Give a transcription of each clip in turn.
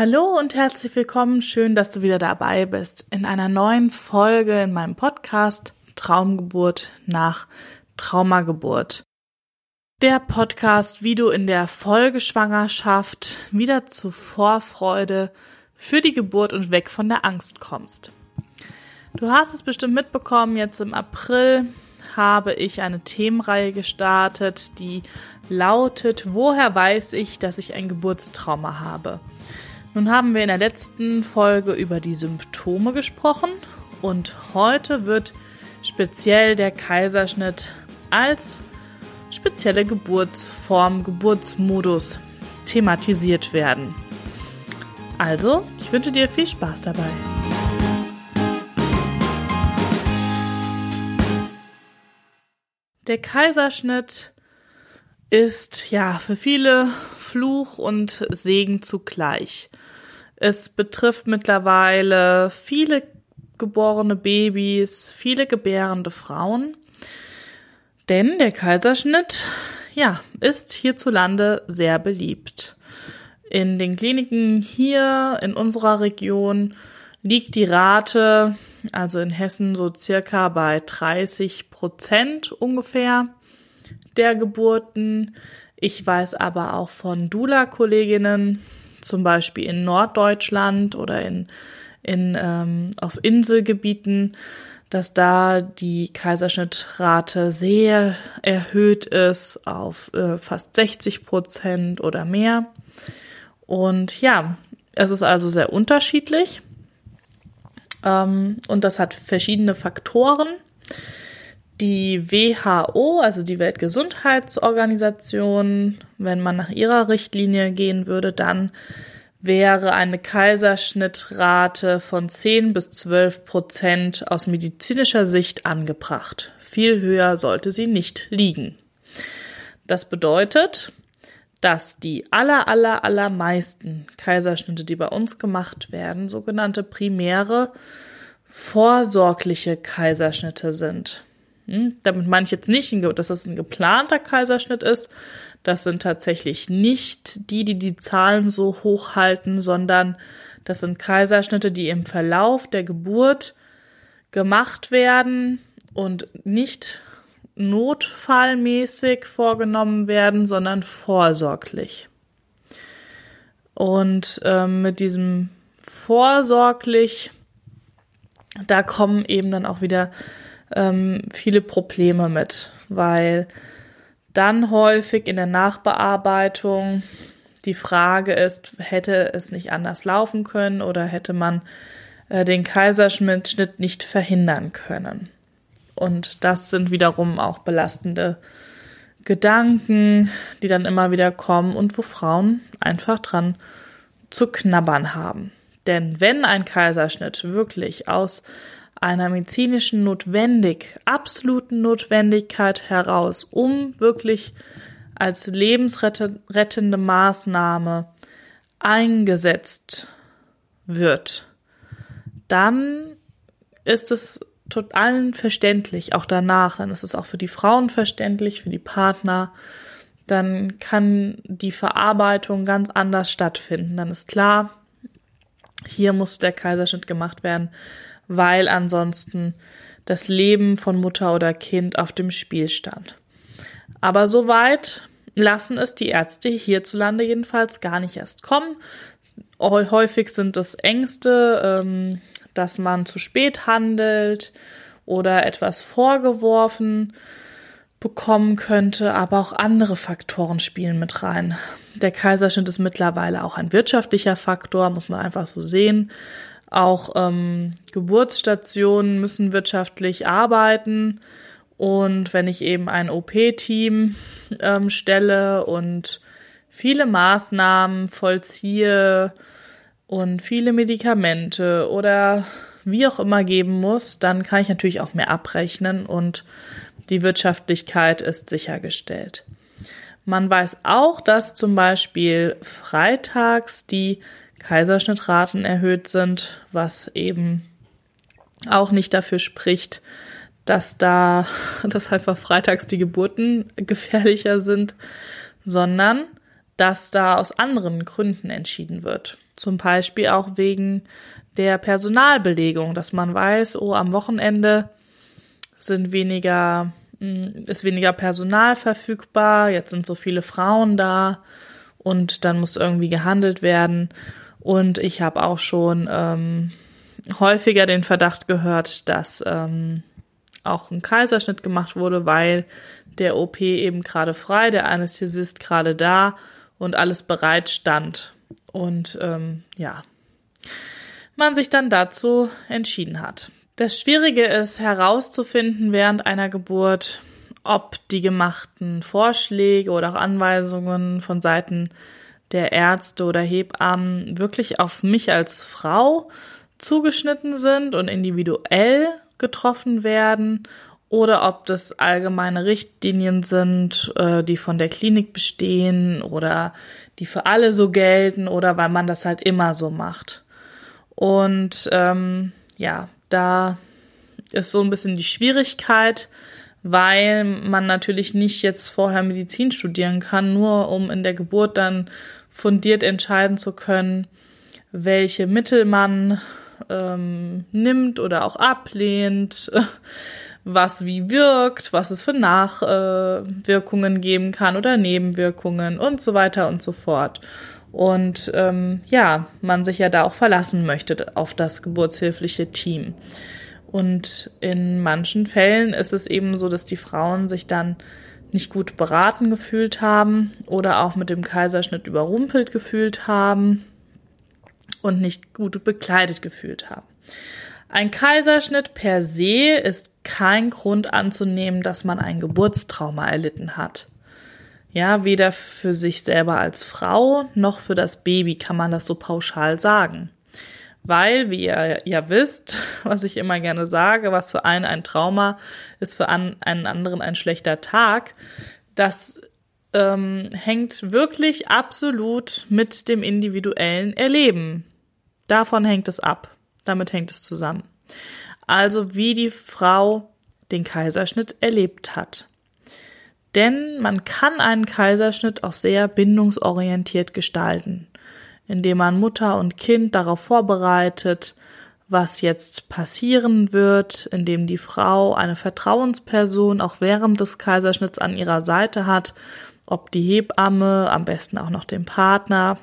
Hallo und herzlich willkommen. Schön, dass du wieder dabei bist in einer neuen Folge in meinem Podcast Traumgeburt nach Traumageburt. Der Podcast, wie du in der Folgeschwangerschaft wieder zu Vorfreude für die Geburt und weg von der Angst kommst. Du hast es bestimmt mitbekommen, jetzt im April habe ich eine Themenreihe gestartet, die lautet, woher weiß ich, dass ich ein Geburtstrauma habe? Nun haben wir in der letzten Folge über die Symptome gesprochen und heute wird speziell der Kaiserschnitt als spezielle Geburtsform, Geburtsmodus thematisiert werden. Also, ich wünsche dir viel Spaß dabei. Der Kaiserschnitt ist ja für viele Fluch und Segen zugleich. Es betrifft mittlerweile viele geborene Babys, viele gebärende Frauen. Denn der Kaiserschnitt, ja, ist hierzulande sehr beliebt. In den Kliniken hier in unserer Region liegt die Rate, also in Hessen so circa bei 30 Prozent ungefähr der Geburten. Ich weiß aber auch von Dula-Kolleginnen, zum Beispiel in Norddeutschland oder in, in, ähm, auf Inselgebieten, dass da die Kaiserschnittrate sehr erhöht ist auf äh, fast 60 Prozent oder mehr. Und ja, es ist also sehr unterschiedlich. Ähm, und das hat verschiedene Faktoren. Die WHO, also die Weltgesundheitsorganisation, wenn man nach ihrer Richtlinie gehen würde, dann wäre eine Kaiserschnittrate von 10 bis 12 Prozent aus medizinischer Sicht angebracht. Viel höher sollte sie nicht liegen. Das bedeutet, dass die aller, aller, allermeisten Kaiserschnitte, die bei uns gemacht werden, sogenannte primäre vorsorgliche Kaiserschnitte sind. Hm? Damit meine ich jetzt nicht, dass das ein geplanter Kaiserschnitt ist. Das sind tatsächlich nicht die, die die Zahlen so hoch halten, sondern das sind Kaiserschnitte, die im Verlauf der Geburt gemacht werden und nicht notfallmäßig vorgenommen werden, sondern vorsorglich. Und ähm, mit diesem vorsorglich, da kommen eben dann auch wieder ähm, viele Probleme mit, weil dann häufig in der Nachbearbeitung die Frage ist, hätte es nicht anders laufen können oder hätte man äh, den Kaiserschnitt nicht verhindern können. Und das sind wiederum auch belastende Gedanken, die dann immer wieder kommen und wo Frauen einfach dran zu knabbern haben. Denn wenn ein Kaiserschnitt wirklich aus einer medizinischen Notwendig, absoluten Notwendigkeit heraus, um wirklich als lebensrettende Maßnahme eingesetzt wird, dann ist es total verständlich, auch danach, dann ist es auch für die Frauen verständlich, für die Partner, dann kann die Verarbeitung ganz anders stattfinden. Dann ist klar, hier muss der Kaiserschnitt gemacht werden, weil ansonsten das Leben von Mutter oder Kind auf dem Spiel stand. Aber soweit lassen es die Ärzte hierzulande jedenfalls gar nicht erst kommen. Häufig sind es Ängste, ähm, dass man zu spät handelt oder etwas vorgeworfen bekommen könnte, aber auch andere Faktoren spielen mit rein. Der Kaiserschnitt ist mittlerweile auch ein wirtschaftlicher Faktor, muss man einfach so sehen. Auch ähm, Geburtsstationen müssen wirtschaftlich arbeiten. Und wenn ich eben ein OP-Team ähm, stelle und viele Maßnahmen vollziehe und viele Medikamente oder wie auch immer geben muss, dann kann ich natürlich auch mehr abrechnen und die Wirtschaftlichkeit ist sichergestellt. Man weiß auch, dass zum Beispiel freitags die Kaiserschnittraten erhöht sind, was eben auch nicht dafür spricht, dass da, dass einfach freitags die Geburten gefährlicher sind, sondern dass da aus anderen Gründen entschieden wird. Zum Beispiel auch wegen der Personalbelegung, dass man weiß, oh, am Wochenende sind weniger, hm, ist weniger Personal verfügbar, jetzt sind so viele Frauen da und dann muss irgendwie gehandelt werden. Und ich habe auch schon ähm, häufiger den Verdacht gehört, dass ähm, auch ein Kaiserschnitt gemacht wurde, weil der OP eben gerade frei, der Anästhesist gerade da und alles bereit stand. Und ähm, ja, man sich dann dazu entschieden hat. Das Schwierige ist herauszufinden während einer Geburt, ob die gemachten Vorschläge oder auch Anweisungen von Seiten der Ärzte oder Hebammen wirklich auf mich als Frau zugeschnitten sind und individuell getroffen werden oder ob das allgemeine Richtlinien sind, äh, die von der Klinik bestehen oder die für alle so gelten oder weil man das halt immer so macht. Und ähm, ja, da ist so ein bisschen die Schwierigkeit, weil man natürlich nicht jetzt vorher Medizin studieren kann, nur um in der Geburt dann fundiert entscheiden zu können, welche Mittel man ähm, nimmt oder auch ablehnt, was wie wirkt, was es für Nachwirkungen geben kann oder Nebenwirkungen und so weiter und so fort. Und ähm, ja, man sich ja da auch verlassen möchte auf das geburtshilfliche Team. Und in manchen Fällen ist es eben so, dass die Frauen sich dann nicht gut beraten gefühlt haben oder auch mit dem Kaiserschnitt überrumpelt gefühlt haben und nicht gut bekleidet gefühlt haben. Ein Kaiserschnitt per se ist kein Grund anzunehmen, dass man ein Geburtstrauma erlitten hat. Ja, weder für sich selber als Frau noch für das Baby kann man das so pauschal sagen. Weil, wie ihr ja wisst, was ich immer gerne sage, was für einen ein Trauma ist, für einen anderen ein schlechter Tag, das ähm, hängt wirklich absolut mit dem individuellen Erleben. Davon hängt es ab. Damit hängt es zusammen. Also wie die Frau den Kaiserschnitt erlebt hat. Denn man kann einen Kaiserschnitt auch sehr bindungsorientiert gestalten, indem man Mutter und Kind darauf vorbereitet, was jetzt passieren wird, indem die Frau eine Vertrauensperson auch während des Kaiserschnitts an ihrer Seite hat, ob die Hebamme, am besten auch noch den Partner.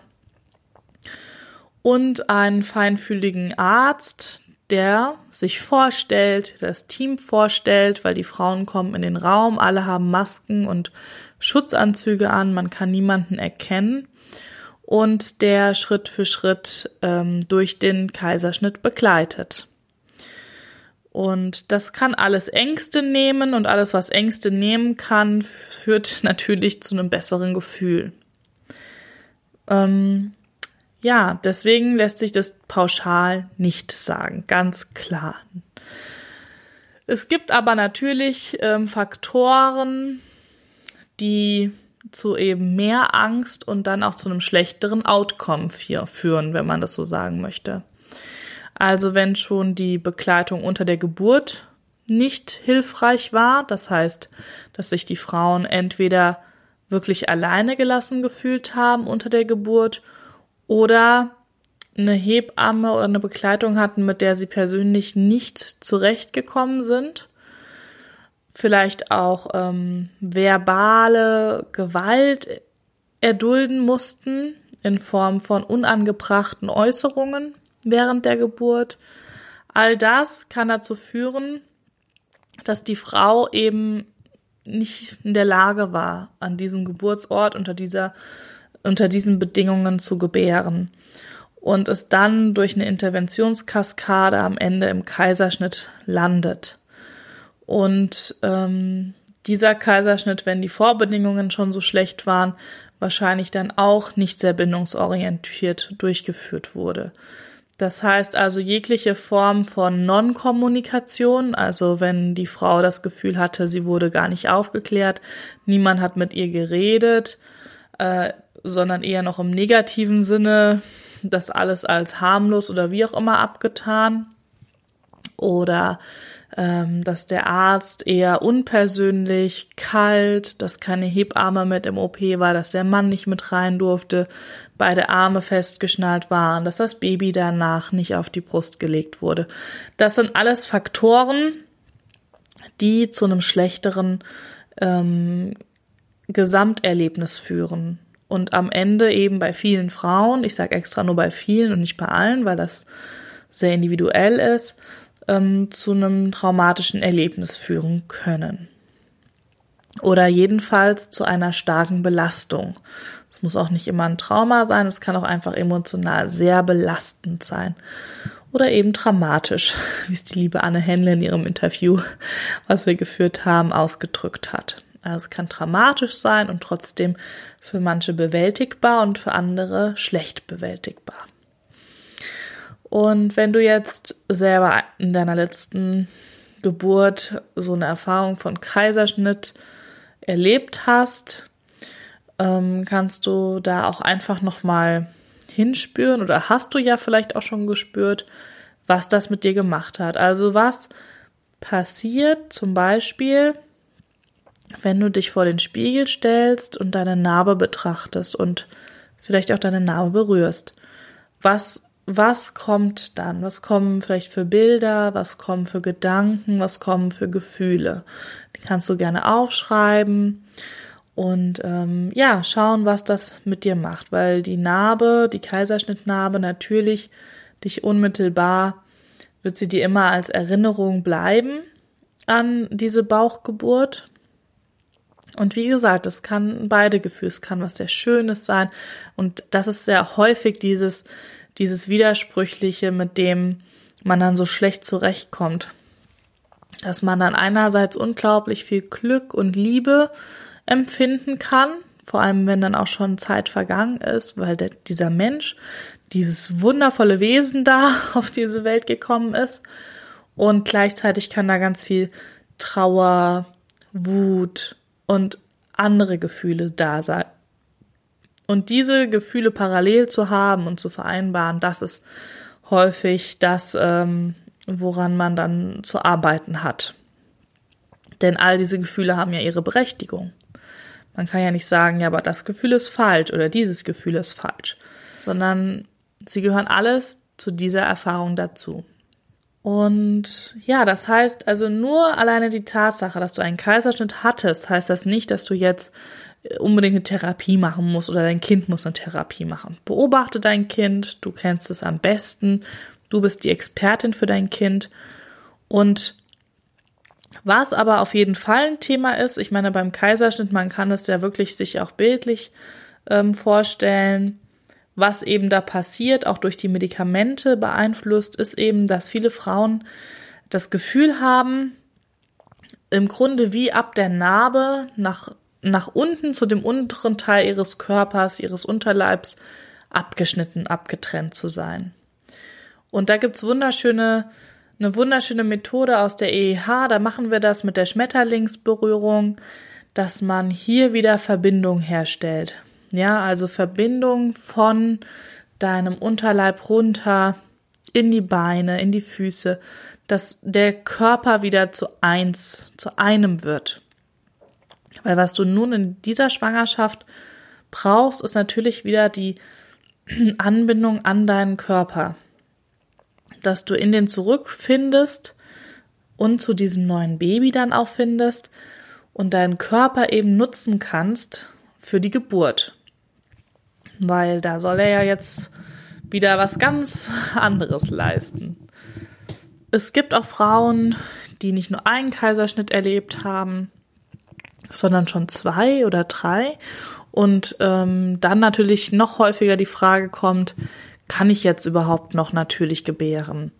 Und einen feinfühligen Arzt, der sich vorstellt, das Team vorstellt, weil die Frauen kommen in den Raum, alle haben Masken und Schutzanzüge an, man kann niemanden erkennen und der Schritt für Schritt ähm, durch den Kaiserschnitt begleitet. Und das kann alles Ängste nehmen und alles, was Ängste nehmen kann, führt natürlich zu einem besseren Gefühl. Ähm, ja, deswegen lässt sich das pauschal nicht sagen, ganz klar. Es gibt aber natürlich ähm, Faktoren, die zu eben mehr Angst und dann auch zu einem schlechteren Outcome führen, wenn man das so sagen möchte. Also wenn schon die Begleitung unter der Geburt nicht hilfreich war, das heißt, dass sich die Frauen entweder wirklich alleine gelassen gefühlt haben unter der Geburt oder eine Hebamme oder eine Begleitung hatten, mit der sie persönlich nicht zurechtgekommen sind. Vielleicht auch ähm, verbale Gewalt erdulden mussten in Form von unangebrachten Äußerungen während der Geburt. All das kann dazu führen, dass die Frau eben nicht in der Lage war, an diesem Geburtsort unter dieser unter diesen Bedingungen zu gebären und es dann durch eine Interventionskaskade am Ende im Kaiserschnitt landet. Und ähm, dieser Kaiserschnitt, wenn die Vorbedingungen schon so schlecht waren, wahrscheinlich dann auch nicht sehr bindungsorientiert durchgeführt wurde. Das heißt also jegliche Form von Non-Kommunikation, also wenn die Frau das Gefühl hatte, sie wurde gar nicht aufgeklärt, niemand hat mit ihr geredet, äh, sondern eher noch im negativen Sinne das alles als harmlos oder wie auch immer abgetan. Oder dass der Arzt eher unpersönlich, kalt, dass keine Hebamme mit im OP war, dass der Mann nicht mit rein durfte, beide Arme festgeschnallt waren, dass das Baby danach nicht auf die Brust gelegt wurde. Das sind alles Faktoren, die zu einem schlechteren ähm, Gesamterlebnis führen. Und am Ende eben bei vielen Frauen, ich sage extra nur bei vielen und nicht bei allen, weil das sehr individuell ist, ähm, zu einem traumatischen Erlebnis führen können. Oder jedenfalls zu einer starken Belastung. Es muss auch nicht immer ein Trauma sein, es kann auch einfach emotional sehr belastend sein. Oder eben dramatisch, wie es die liebe Anne Henle in ihrem Interview, was wir geführt haben, ausgedrückt hat. Also es kann dramatisch sein und trotzdem für manche bewältigbar und für andere schlecht bewältigbar. Und wenn du jetzt selber in deiner letzten Geburt so eine Erfahrung von Kaiserschnitt erlebt hast, ähm, kannst du da auch einfach nochmal hinspüren oder hast du ja vielleicht auch schon gespürt, was das mit dir gemacht hat. Also was passiert zum Beispiel, wenn du dich vor den Spiegel stellst und deine Narbe betrachtest und vielleicht auch deine Narbe berührst. Was, was kommt dann? Was kommen vielleicht für Bilder? Was kommen für Gedanken? Was kommen für Gefühle? Die kannst du gerne aufschreiben und ähm, ja, schauen, was das mit dir macht, weil die Narbe, die Kaiserschnittnarbe natürlich dich unmittelbar wird sie dir immer als Erinnerung bleiben an diese Bauchgeburt. Und wie gesagt, es kann beide Gefühle, es kann was sehr Schönes sein. Und das ist sehr häufig dieses, dieses Widersprüchliche, mit dem man dann so schlecht zurechtkommt. Dass man dann einerseits unglaublich viel Glück und Liebe empfinden kann, vor allem wenn dann auch schon Zeit vergangen ist, weil der, dieser Mensch, dieses wundervolle Wesen da auf diese Welt gekommen ist und gleichzeitig kann da ganz viel Trauer, Wut und andere Gefühle da sein. Und diese Gefühle parallel zu haben und zu vereinbaren, das ist häufig das, ähm, woran man dann zu arbeiten hat. Denn all diese Gefühle haben ja ihre Berechtigung. Man kann ja nicht sagen, ja, aber das Gefühl ist falsch oder dieses Gefühl ist falsch, sondern sie gehören alles zu dieser Erfahrung dazu. Und ja, das heißt also nur alleine die Tatsache, dass du einen Kaiserschnitt hattest, heißt das nicht, dass du jetzt unbedingt eine Therapie machen musst oder dein Kind muss eine Therapie machen. Beobachte dein Kind, du kennst es am besten, du bist die Expertin für dein Kind und was aber auf jeden Fall ein Thema ist, ich meine, beim Kaiserschnitt, man kann es ja wirklich sich auch bildlich ähm, vorstellen, was eben da passiert, auch durch die Medikamente beeinflusst, ist eben, dass viele Frauen das Gefühl haben, im Grunde wie ab der Narbe nach, nach unten zu dem unteren Teil ihres Körpers, ihres Unterleibs abgeschnitten, abgetrennt zu sein. Und da gibt's wunderschöne eine wunderschöne Methode aus der EEH. Da machen wir das mit der Schmetterlingsberührung, dass man hier wieder Verbindung herstellt. Ja, also Verbindung von deinem Unterleib runter in die Beine, in die Füße, dass der Körper wieder zu eins, zu einem wird. Weil was du nun in dieser Schwangerschaft brauchst, ist natürlich wieder die Anbindung an deinen Körper dass du in den zurückfindest und zu diesem neuen Baby dann auch findest und deinen Körper eben nutzen kannst für die Geburt. Weil da soll er ja jetzt wieder was ganz anderes leisten. Es gibt auch Frauen, die nicht nur einen Kaiserschnitt erlebt haben, sondern schon zwei oder drei. Und ähm, dann natürlich noch häufiger die Frage kommt, kann ich jetzt überhaupt noch natürlich gebären?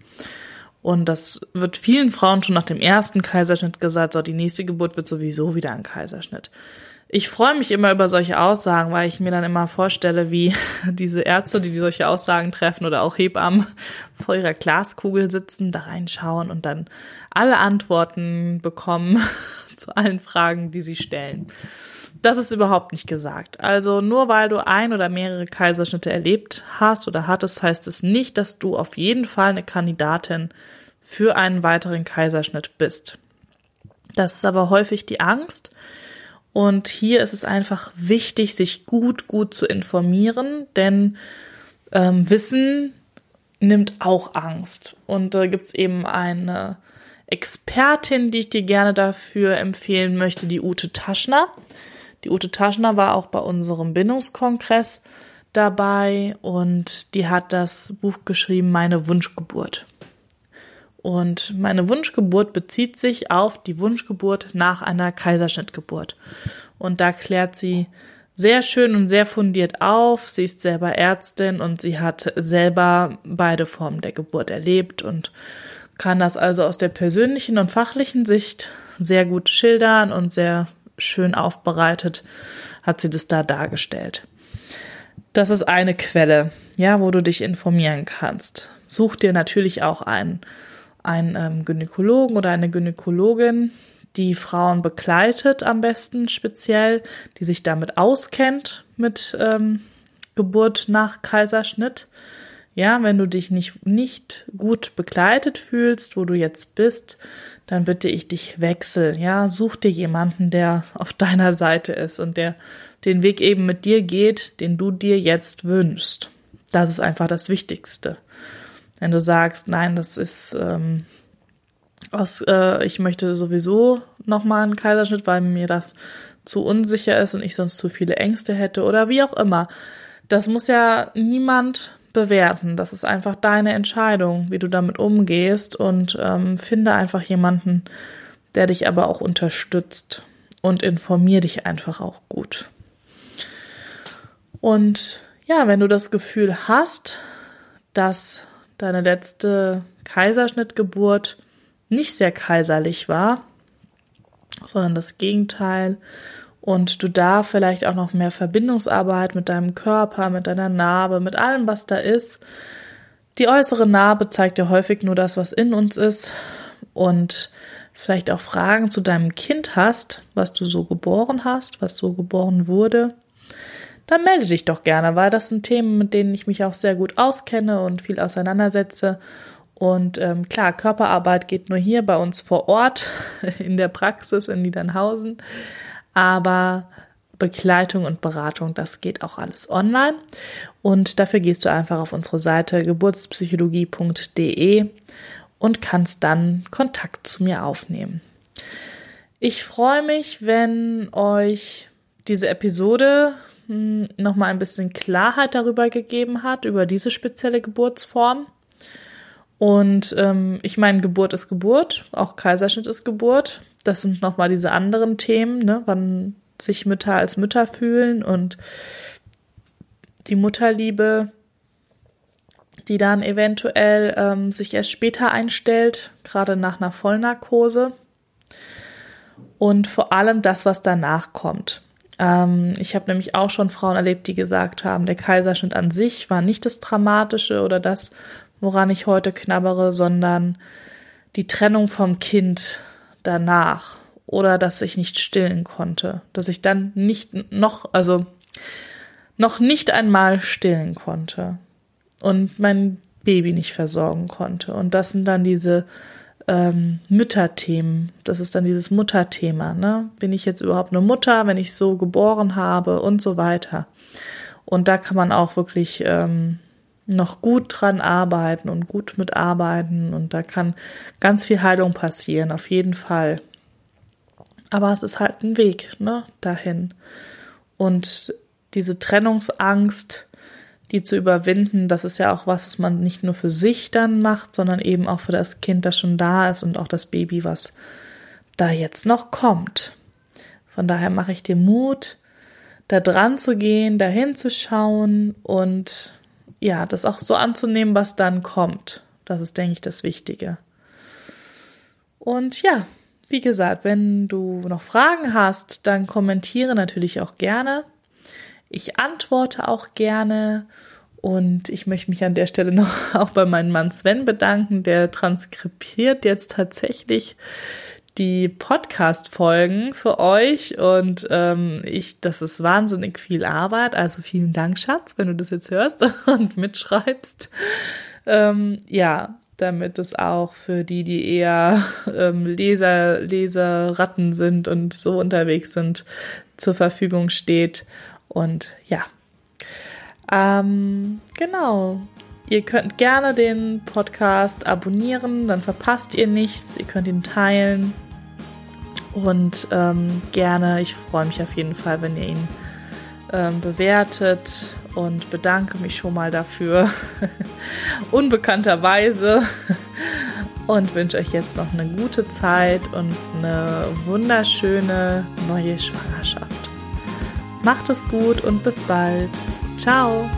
Und das wird vielen Frauen schon nach dem ersten Kaiserschnitt gesagt, so die nächste Geburt wird sowieso wieder ein Kaiserschnitt. Ich freue mich immer über solche Aussagen, weil ich mir dann immer vorstelle, wie diese Ärzte, die solche Aussagen treffen oder auch Hebammen vor ihrer Glaskugel sitzen, da reinschauen und dann alle Antworten bekommen zu allen Fragen, die sie stellen. Das ist überhaupt nicht gesagt. Also nur weil du ein oder mehrere Kaiserschnitte erlebt hast oder hattest, heißt es nicht, dass du auf jeden Fall eine Kandidatin für einen weiteren Kaiserschnitt bist. Das ist aber häufig die Angst. Und hier ist es einfach wichtig, sich gut, gut zu informieren, denn ähm, Wissen nimmt auch Angst. Und da äh, gibt es eben eine Expertin, die ich dir gerne dafür empfehlen möchte, die Ute Taschner. Die Ute Taschner war auch bei unserem Bindungskongress dabei und die hat das Buch geschrieben, Meine Wunschgeburt. Und meine Wunschgeburt bezieht sich auf die Wunschgeburt nach einer Kaiserschnittgeburt. Und da klärt sie sehr schön und sehr fundiert auf. Sie ist selber Ärztin und sie hat selber beide Formen der Geburt erlebt und kann das also aus der persönlichen und fachlichen Sicht sehr gut schildern und sehr schön aufbereitet hat sie das da dargestellt. Das ist eine Quelle, ja, wo du dich informieren kannst. Such dir natürlich auch einen, einen ähm, Gynäkologen oder eine Gynäkologin, die Frauen begleitet am besten speziell, die sich damit auskennt mit ähm, Geburt nach Kaiserschnitt. Ja, wenn du dich nicht, nicht gut begleitet fühlst, wo du jetzt bist, dann bitte ich dich wechsel. Ja, such dir jemanden, der auf deiner Seite ist und der den Weg eben mit dir geht, den du dir jetzt wünschst. Das ist einfach das Wichtigste. Wenn du sagst, nein, das ist ähm, aus, äh, ich möchte sowieso nochmal einen Kaiserschnitt, weil mir das zu unsicher ist und ich sonst zu viele Ängste hätte oder wie auch immer. Das muss ja niemand bewerten. Das ist einfach deine Entscheidung, wie du damit umgehst und ähm, finde einfach jemanden, der dich aber auch unterstützt und informier dich einfach auch gut. Und ja, wenn du das Gefühl hast, dass deine letzte Kaiserschnittgeburt nicht sehr kaiserlich war, sondern das Gegenteil. Und du da vielleicht auch noch mehr Verbindungsarbeit mit deinem Körper, mit deiner Narbe, mit allem, was da ist. Die äußere Narbe zeigt ja häufig nur das, was in uns ist. Und vielleicht auch Fragen zu deinem Kind hast, was du so geboren hast, was so geboren wurde, dann melde dich doch gerne, weil das sind Themen, mit denen ich mich auch sehr gut auskenne und viel auseinandersetze. Und ähm, klar, Körperarbeit geht nur hier bei uns vor Ort in der Praxis in Niedernhausen, aber Begleitung und Beratung, das geht auch alles online. Und dafür gehst du einfach auf unsere Seite geburtspsychologie.de und kannst dann Kontakt zu mir aufnehmen. Ich freue mich, wenn euch diese Episode nochmal ein bisschen Klarheit darüber gegeben hat, über diese spezielle Geburtsform. Und ähm, ich meine, Geburt ist Geburt, auch Kaiserschnitt ist Geburt. Das sind nochmal diese anderen Themen, ne? wann sich Mütter als Mütter fühlen und die Mutterliebe, die dann eventuell ähm, sich erst später einstellt, gerade nach einer Vollnarkose. Und vor allem das, was danach kommt. Ähm, ich habe nämlich auch schon Frauen erlebt, die gesagt haben, der Kaiserschnitt an sich war nicht das Dramatische oder das, woran ich heute knabbere, sondern die Trennung vom Kind danach oder dass ich nicht stillen konnte, dass ich dann nicht noch, also noch nicht einmal stillen konnte und mein Baby nicht versorgen konnte. Und das sind dann diese ähm, Mütterthemen. Das ist dann dieses Mutterthema. Ne? Bin ich jetzt überhaupt eine Mutter, wenn ich so geboren habe und so weiter. Und da kann man auch wirklich ähm, noch gut dran arbeiten und gut mitarbeiten und da kann ganz viel Heilung passieren, auf jeden Fall. Aber es ist halt ein Weg, ne, dahin. Und diese Trennungsangst, die zu überwinden, das ist ja auch was, was man nicht nur für sich dann macht, sondern eben auch für das Kind, das schon da ist und auch das Baby, was da jetzt noch kommt. Von daher mache ich dir Mut, da dran zu gehen, dahin zu schauen und ja, das auch so anzunehmen, was dann kommt. Das ist, denke ich, das Wichtige. Und ja, wie gesagt, wenn du noch Fragen hast, dann kommentiere natürlich auch gerne. Ich antworte auch gerne. Und ich möchte mich an der Stelle noch auch bei meinem Mann Sven bedanken, der transkribiert jetzt tatsächlich die Podcast-Folgen für euch und ähm, ich, das ist wahnsinnig viel Arbeit. Also vielen Dank, Schatz, wenn du das jetzt hörst und mitschreibst. Ähm, ja, damit es auch für die, die eher ähm, Leser, Leserratten sind und so unterwegs sind, zur Verfügung steht. Und ja, ähm, genau. Ihr könnt gerne den Podcast abonnieren, dann verpasst ihr nichts. Ihr könnt ihn teilen. Und ähm, gerne, ich freue mich auf jeden Fall, wenn ihr ihn ähm, bewertet und bedanke mich schon mal dafür. Unbekannterweise. Und wünsche euch jetzt noch eine gute Zeit und eine wunderschöne neue Schwangerschaft. Macht es gut und bis bald. Ciao.